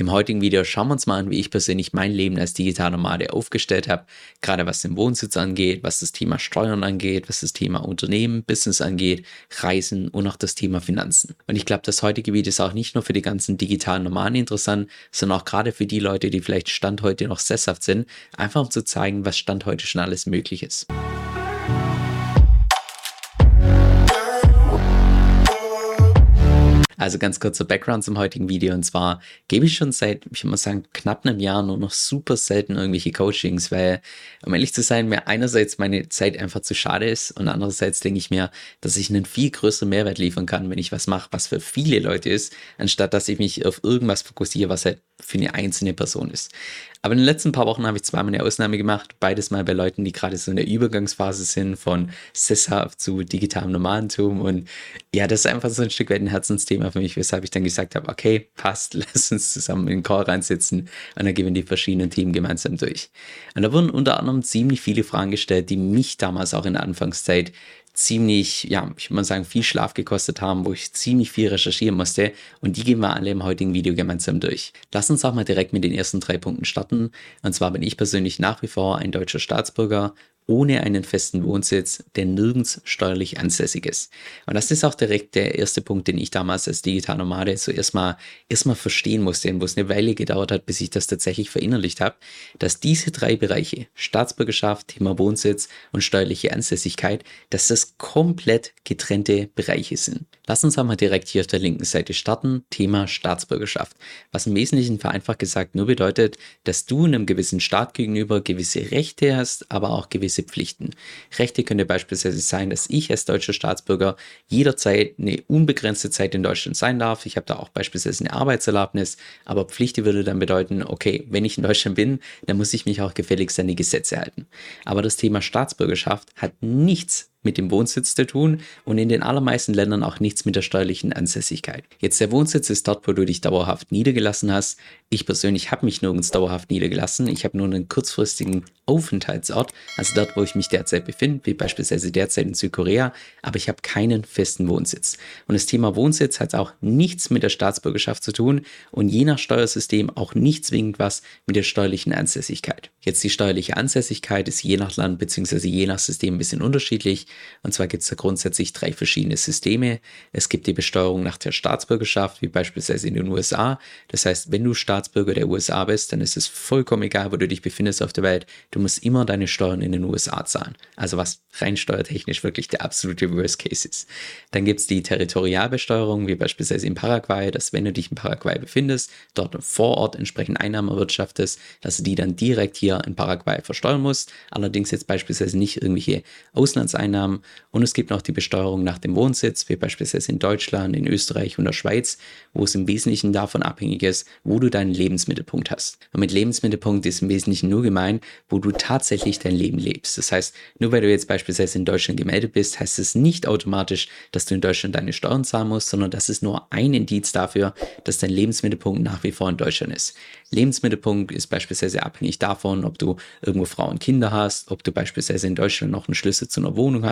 Im heutigen Video schauen wir uns mal an, wie ich persönlich mein Leben als digitaler Nomade aufgestellt habe, gerade was den Wohnsitz angeht, was das Thema Steuern angeht, was das Thema Unternehmen, Business angeht, Reisen und auch das Thema Finanzen. Und ich glaube, das heutige Video ist auch nicht nur für die ganzen digitalen Nomaden interessant, sondern auch gerade für die Leute, die vielleicht Stand heute noch sesshaft sind, einfach um zu zeigen, was Stand heute schon alles möglich ist. Also ganz kurzer Background zum heutigen Video. Und zwar gebe ich schon seit, ich muss sagen, knapp einem Jahr nur noch super selten irgendwelche Coachings, weil, um ehrlich zu sein, mir einerseits meine Zeit einfach zu schade ist und andererseits denke ich mir, dass ich einen viel größeren Mehrwert liefern kann, wenn ich was mache, was für viele Leute ist, anstatt dass ich mich auf irgendwas fokussiere, was halt für eine einzelne Person ist. Aber in den letzten paar Wochen habe ich zweimal eine Ausnahme gemacht, beides mal bei Leuten, die gerade so in der Übergangsphase sind von sesshaft zu digitalem Nomadentum und ja, das ist einfach so ein Stück weit ein Herzensthema für mich, weshalb ich dann gesagt habe, okay, passt, lass uns zusammen in den Call reinsitzen und dann gehen wir die verschiedenen Themen gemeinsam durch. Und da wurden unter anderem ziemlich viele Fragen gestellt, die mich damals auch in der Anfangszeit ziemlich, ja, ich würde mal sagen, viel Schlaf gekostet haben, wo ich ziemlich viel recherchieren musste. Und die gehen wir alle im heutigen Video gemeinsam durch. Lass uns auch mal direkt mit den ersten drei Punkten starten. Und zwar bin ich persönlich nach wie vor ein deutscher Staatsbürger ohne einen festen Wohnsitz, der nirgends steuerlich ansässig ist. Und das ist auch direkt der erste Punkt, den ich damals als Digitalnomade so erstmal, erstmal verstehen musste wo es eine Weile gedauert hat, bis ich das tatsächlich verinnerlicht habe, dass diese drei Bereiche, Staatsbürgerschaft, Thema Wohnsitz und steuerliche Ansässigkeit, dass das komplett getrennte Bereiche sind. Lass uns einmal direkt hier auf der linken Seite starten, Thema Staatsbürgerschaft, was im Wesentlichen vereinfacht gesagt nur bedeutet, dass du einem gewissen Staat gegenüber gewisse Rechte hast, aber auch gewisse gewisse Pflichten. Rechte könnte beispielsweise sein, dass ich als deutscher Staatsbürger jederzeit eine unbegrenzte Zeit in Deutschland sein darf. Ich habe da auch beispielsweise eine Arbeitserlaubnis, aber Pflicht würde dann bedeuten, okay, wenn ich in Deutschland bin, dann muss ich mich auch gefälligst an die Gesetze halten. Aber das Thema Staatsbürgerschaft hat nichts mit dem Wohnsitz zu tun und in den allermeisten Ländern auch nichts mit der steuerlichen Ansässigkeit. Jetzt der Wohnsitz ist dort, wo du dich dauerhaft niedergelassen hast. Ich persönlich habe mich nirgends dauerhaft niedergelassen. Ich habe nur einen kurzfristigen Aufenthaltsort, also dort, wo ich mich derzeit befinde, wie beispielsweise derzeit in Südkorea, aber ich habe keinen festen Wohnsitz. Und das Thema Wohnsitz hat auch nichts mit der Staatsbürgerschaft zu tun und je nach Steuersystem auch nicht zwingend was mit der steuerlichen Ansässigkeit. Jetzt die steuerliche Ansässigkeit ist je nach Land bzw. je nach System ein bisschen unterschiedlich. Und zwar gibt es da grundsätzlich drei verschiedene Systeme. Es gibt die Besteuerung nach der Staatsbürgerschaft, wie beispielsweise in den USA. Das heißt, wenn du Staatsbürger der USA bist, dann ist es vollkommen egal, wo du dich befindest auf der Welt. Du musst immer deine Steuern in den USA zahlen. Also was rein steuertechnisch wirklich der absolute Worst Case ist. Dann gibt es die Territorialbesteuerung, wie beispielsweise in Paraguay, dass wenn du dich in Paraguay befindest, dort vor Ort entsprechend Einnahmen erwirtschaftest, dass du die dann direkt hier in Paraguay versteuern musst. Allerdings jetzt beispielsweise nicht irgendwelche Auslandseinnahmen Einnahmen und es gibt noch die Besteuerung nach dem Wohnsitz, wie beispielsweise in Deutschland, in Österreich und der Schweiz, wo es im Wesentlichen davon abhängig ist, wo du deinen Lebensmittelpunkt hast. Und mit Lebensmittelpunkt ist im Wesentlichen nur gemeint, wo du tatsächlich dein Leben lebst. Das heißt, nur weil du jetzt beispielsweise in Deutschland gemeldet bist, heißt es nicht automatisch, dass du in Deutschland deine Steuern zahlen musst, sondern das ist nur ein Indiz dafür, dass dein Lebensmittelpunkt nach wie vor in Deutschland ist. Lebensmittelpunkt ist beispielsweise abhängig davon, ob du irgendwo Frauen und Kinder hast, ob du beispielsweise in Deutschland noch einen Schlüssel zu einer Wohnung hast.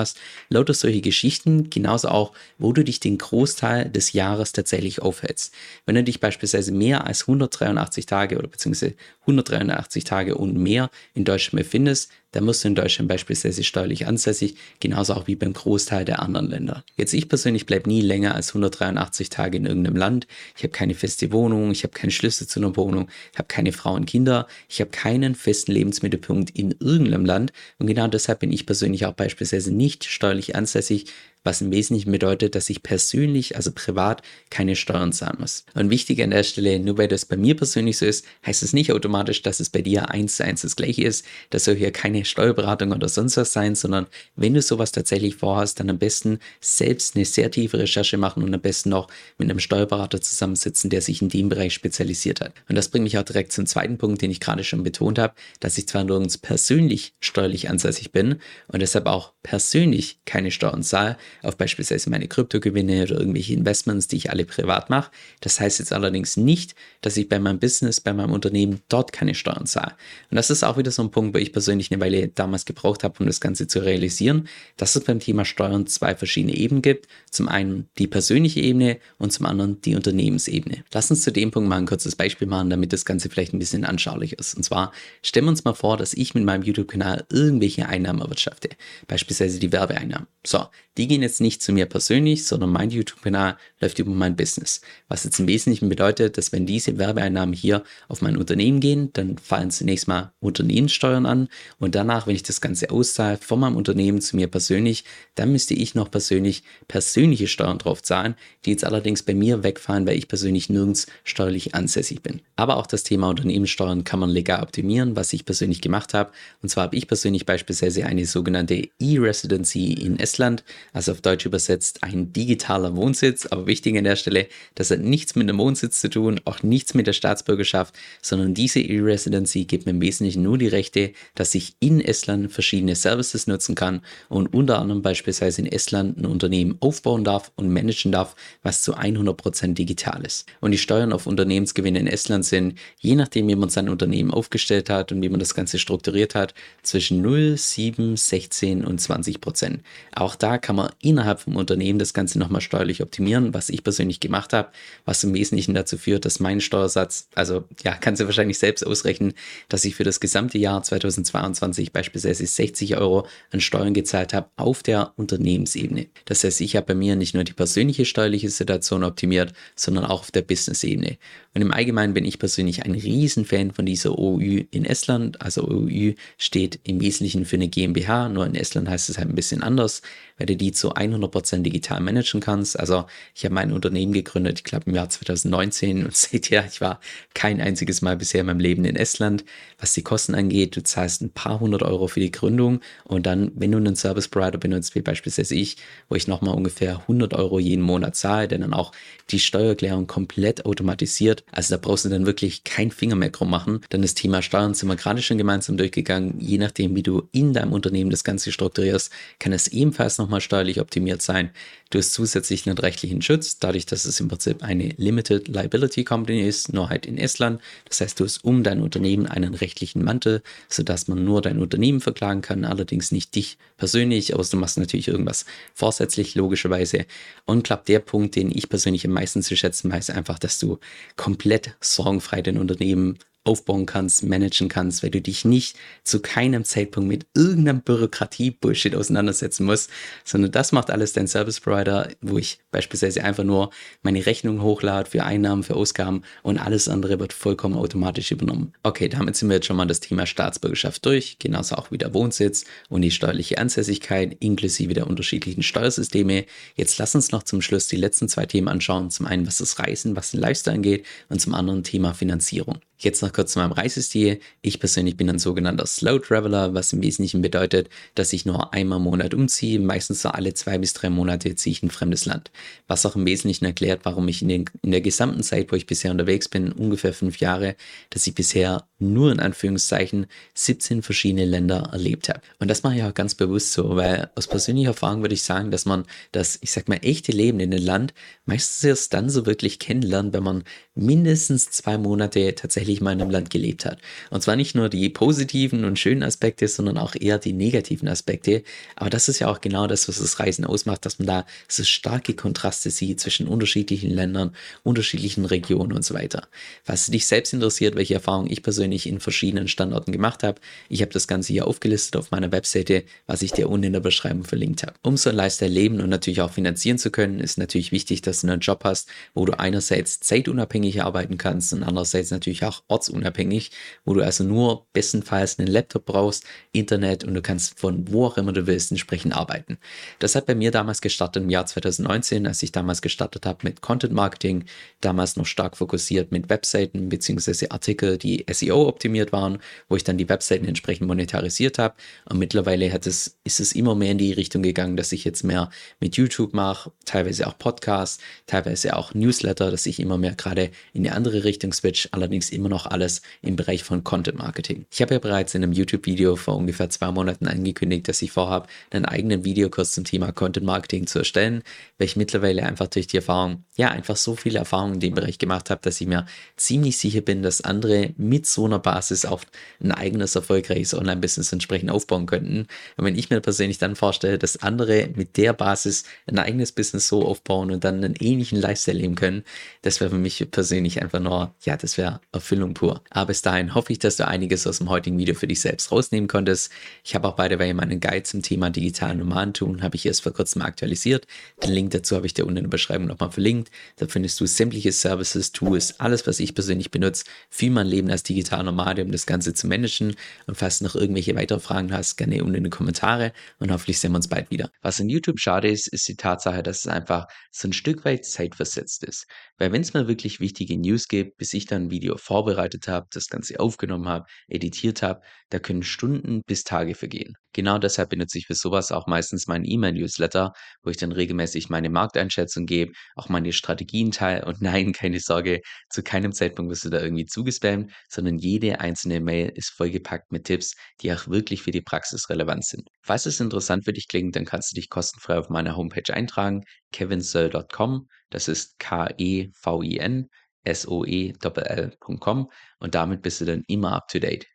Lauter solche Geschichten, genauso auch, wo du dich den Großteil des Jahres tatsächlich aufhältst. Wenn du dich beispielsweise mehr als 183 Tage oder beziehungsweise 183 Tage und mehr in Deutschland befindest, dann musst du in Deutschland beispielsweise steuerlich ansässig, genauso auch wie beim Großteil der anderen Länder. Jetzt ich persönlich bleibe nie länger als 183 Tage in irgendeinem Land. Ich habe keine feste Wohnung, ich habe keinen Schlüssel zu einer Wohnung, ich habe keine Frau und Kinder, ich habe keinen festen Lebensmittelpunkt in irgendeinem Land und genau deshalb bin ich persönlich auch beispielsweise nicht steuerlich ansässig, was im Wesentlichen bedeutet, dass ich persönlich, also privat, keine Steuern zahlen muss. Und wichtig an der Stelle, nur weil das bei mir persönlich so ist, heißt es nicht automatisch, dass es bei dir eins zu eins das gleiche ist. Das soll hier keine Steuerberatung oder sonst was sein, sondern wenn du sowas tatsächlich vorhast, dann am besten selbst eine sehr tiefe Recherche machen und am besten noch mit einem Steuerberater zusammensitzen, der sich in dem Bereich spezialisiert hat. Und das bringt mich auch direkt zum zweiten Punkt, den ich gerade schon betont habe, dass ich zwar nirgends persönlich steuerlich ansässig bin und deshalb auch persönlich keine Steuern zahle, auf beispielsweise meine Kryptogewinne oder irgendwelche Investments, die ich alle privat mache. Das heißt jetzt allerdings nicht, dass ich bei meinem Business, bei meinem Unternehmen dort keine Steuern zahle. Und das ist auch wieder so ein Punkt, wo ich persönlich eine Weile damals gebraucht habe, um das Ganze zu realisieren, dass es beim Thema Steuern zwei verschiedene Ebenen gibt. Zum einen die persönliche Ebene und zum anderen die Unternehmensebene. Lass uns zu dem Punkt mal ein kurzes Beispiel machen, damit das Ganze vielleicht ein bisschen anschaulich ist. Und zwar stellen wir uns mal vor, dass ich mit meinem YouTube-Kanal irgendwelche Einnahmen erwirtschafte. Beispielsweise die Werbeeinnahmen. So, die gehen jetzt nicht zu mir persönlich, sondern mein YouTube-Kanal läuft über mein Business. Was jetzt im Wesentlichen bedeutet, dass wenn diese Werbeeinnahmen hier auf mein Unternehmen gehen, dann fallen zunächst mal Unternehmenssteuern an und danach, wenn ich das Ganze auszahle von meinem Unternehmen zu mir persönlich, dann müsste ich noch persönlich persönliche Steuern drauf zahlen, die jetzt allerdings bei mir wegfallen, weil ich persönlich nirgends steuerlich ansässig bin. Aber auch das Thema Unternehmenssteuern kann man legal optimieren, was ich persönlich gemacht habe. Und zwar habe ich persönlich beispielsweise eine sogenannte E-Residency in Estland also auf Deutsch übersetzt ein digitaler Wohnsitz. Aber wichtig an der Stelle, das hat nichts mit dem Wohnsitz zu tun, auch nichts mit der Staatsbürgerschaft, sondern diese E-Residency gibt mir im Wesentlichen nur die Rechte, dass ich in Estland verschiedene Services nutzen kann und unter anderem beispielsweise in Estland ein Unternehmen aufbauen darf und managen darf, was zu 100% digital ist. Und die Steuern auf Unternehmensgewinne in Estland sind, je nachdem, wie man sein Unternehmen aufgestellt hat und wie man das Ganze strukturiert hat, zwischen 0, 7, 16 und 20% Auch da kann man innerhalb vom Unternehmen das Ganze nochmal steuerlich optimieren, was ich persönlich gemacht habe, was im Wesentlichen dazu führt, dass mein Steuersatz, also ja, kannst du wahrscheinlich selbst ausrechnen, dass ich für das gesamte Jahr 2022 beispielsweise 60 Euro an Steuern gezahlt habe auf der Unternehmensebene. Das heißt, ich habe bei mir nicht nur die persönliche steuerliche Situation optimiert, sondern auch auf der Business-Ebene. Und im Allgemeinen bin ich persönlich ein Riesenfan von dieser OÜ in Estland. Also OÜ steht im Wesentlichen für eine GmbH, nur in Estland heißt es halt ein bisschen anders, weil du die zu 100% digital managen kannst. Also ich habe mein Unternehmen gegründet, ich glaube im Jahr 2019 und seht ihr, ich war kein einziges Mal bisher in meinem Leben in Estland. Was die Kosten angeht, du zahlst ein paar hundert Euro für die Gründung und dann, wenn du einen Service Provider benutzt, wie beispielsweise ich, wo ich nochmal ungefähr 100 Euro jeden Monat zahle, der dann auch die Steuererklärung komplett automatisiert also da brauchst du dann wirklich kein Finger mehr krumm machen. Dann das Thema Steuern sind wir gerade schon gemeinsam durchgegangen. Je nachdem, wie du in deinem Unternehmen das Ganze strukturierst, kann es ebenfalls nochmal steuerlich optimiert sein. Du hast zusätzlich einen rechtlichen Schutz, dadurch, dass es im Prinzip eine Limited Liability Company ist, nur halt in Estland. Das heißt, du hast um dein Unternehmen einen rechtlichen Mantel, sodass man nur dein Unternehmen verklagen kann, allerdings nicht dich persönlich, außer du machst natürlich irgendwas vorsätzlich, logischerweise. Und klappt der Punkt, den ich persönlich am meisten zu schätzen weiß, einfach, dass du komplett sorgenfrei dein Unternehmen aufbauen kannst, managen kannst, weil du dich nicht zu keinem Zeitpunkt mit irgendeinem Bürokratie-Bullshit auseinandersetzen musst, sondern das macht alles dein Service Provider, wo ich beispielsweise einfach nur meine Rechnung hochlade für Einnahmen, für Ausgaben und alles andere wird vollkommen automatisch übernommen. Okay, damit sind wir jetzt schon mal das Thema Staatsbürgerschaft durch, genauso auch wie der Wohnsitz und die steuerliche Ansässigkeit inklusive der unterschiedlichen Steuersysteme. Jetzt lass uns noch zum Schluss die letzten zwei Themen anschauen. Zum einen, was das Reisen, was den Lifestyle angeht und zum anderen Thema Finanzierung. Jetzt noch kurz zu meinem Reisestil. Ich persönlich bin ein sogenannter Slow Traveler, was im Wesentlichen bedeutet, dass ich nur einmal im Monat umziehe. Meistens so alle zwei bis drei Monate ziehe ich in ein fremdes Land. Was auch im Wesentlichen erklärt, warum ich in, den, in der gesamten Zeit, wo ich bisher unterwegs bin, ungefähr fünf Jahre, dass ich bisher nur in Anführungszeichen 17 verschiedene Länder erlebt habe. Und das mache ich auch ganz bewusst so, weil aus persönlicher Erfahrung würde ich sagen, dass man das, ich sag mal, echte Leben in dem Land meistens erst dann so wirklich kennenlernt, wenn man mindestens zwei Monate tatsächlich mal in einem Land gelebt hat. Und zwar nicht nur die positiven und schönen Aspekte, sondern auch eher die negativen Aspekte. Aber das ist ja auch genau das, was das Reisen ausmacht, dass man da so starke Kontraste sieht zwischen unterschiedlichen Ländern, unterschiedlichen Regionen und so weiter. Was dich selbst interessiert, welche Erfahrungen ich persönlich in verschiedenen Standorten gemacht habe, ich habe das Ganze hier aufgelistet auf meiner Webseite, was ich dir unten in der Beschreibung verlinkt habe. Um so ein Lifestyle leben und natürlich auch finanzieren zu können, ist natürlich wichtig, dass du einen Job hast, wo du einerseits zeitunabhängig unabhängig arbeiten kannst und andererseits natürlich auch ortsunabhängig, wo du also nur bestenfalls einen Laptop brauchst, Internet und du kannst von wo auch immer du willst entsprechend arbeiten. Das hat bei mir damals gestartet im Jahr 2019, als ich damals gestartet habe mit Content Marketing, damals noch stark fokussiert mit Webseiten bzw. Artikel, die SEO optimiert waren, wo ich dann die Webseiten entsprechend monetarisiert habe und mittlerweile hat es, ist es immer mehr in die Richtung gegangen, dass ich jetzt mehr mit YouTube mache, teilweise auch Podcasts, teilweise auch Newsletter, dass ich immer mehr gerade in eine andere Richtung switch, allerdings immer immer noch alles im Bereich von Content Marketing. Ich habe ja bereits in einem YouTube-Video vor ungefähr zwei Monaten angekündigt, dass ich vorhabe, einen eigenen Videokurs zum Thema Content Marketing zu erstellen, weil ich mittlerweile einfach durch die Erfahrung, ja, einfach so viele Erfahrungen in dem Bereich gemacht habe, dass ich mir ziemlich sicher bin, dass andere mit so einer Basis auch ein eigenes erfolgreiches Online-Business entsprechend aufbauen könnten. Und wenn ich mir persönlich dann vorstelle, dass andere mit der Basis ein eigenes Business so aufbauen und dann einen ähnlichen Lifestyle leben können, das wäre für mich persönlich einfach nur, ja, das wäre Erfüllung pur. Aber bis dahin hoffe ich, dass du einiges aus dem heutigen Video für dich selbst rausnehmen konntest. Ich habe auch bei der Way meinen Guide zum Thema digitalen Nomadentum, habe ich erst vor kurzem aktualisiert. Den Link dazu habe ich dir unten in der Beschreibung nochmal verlinkt. Da findest du sämtliche Services, Tools, alles, was ich persönlich benutze, für mein Leben als digitaler Nomade, um das Ganze zu managen. Und falls du noch irgendwelche weitere Fragen hast, gerne unten in die Kommentare und hoffentlich sehen wir uns bald wieder. Was in YouTube schade ist, ist die Tatsache, dass es einfach so ein Stück weit zeitversetzt ist. Weil wenn es mal wirklich wichtige News gibt, bis ich dann ein Video vorbereitet habe, das Ganze aufgenommen habe, editiert habe, da können Stunden bis Tage vergehen. Genau deshalb benutze ich für sowas auch meistens meinen E-Mail-Newsletter, wo ich dann regelmäßig meine Markteinschätzung gebe, auch meine Strategien teile und nein, keine Sorge, zu keinem Zeitpunkt wirst du da irgendwie zugespammt, sondern jede einzelne Mail ist vollgepackt mit Tipps, die auch wirklich für die Praxis relevant sind. Falls es interessant für dich klingt, dann kannst du dich kostenfrei auf meiner Homepage eintragen, kevinsoe.com, das ist K-E-V-I-N, S-O-E-L-L.com und damit bist du dann immer up to date.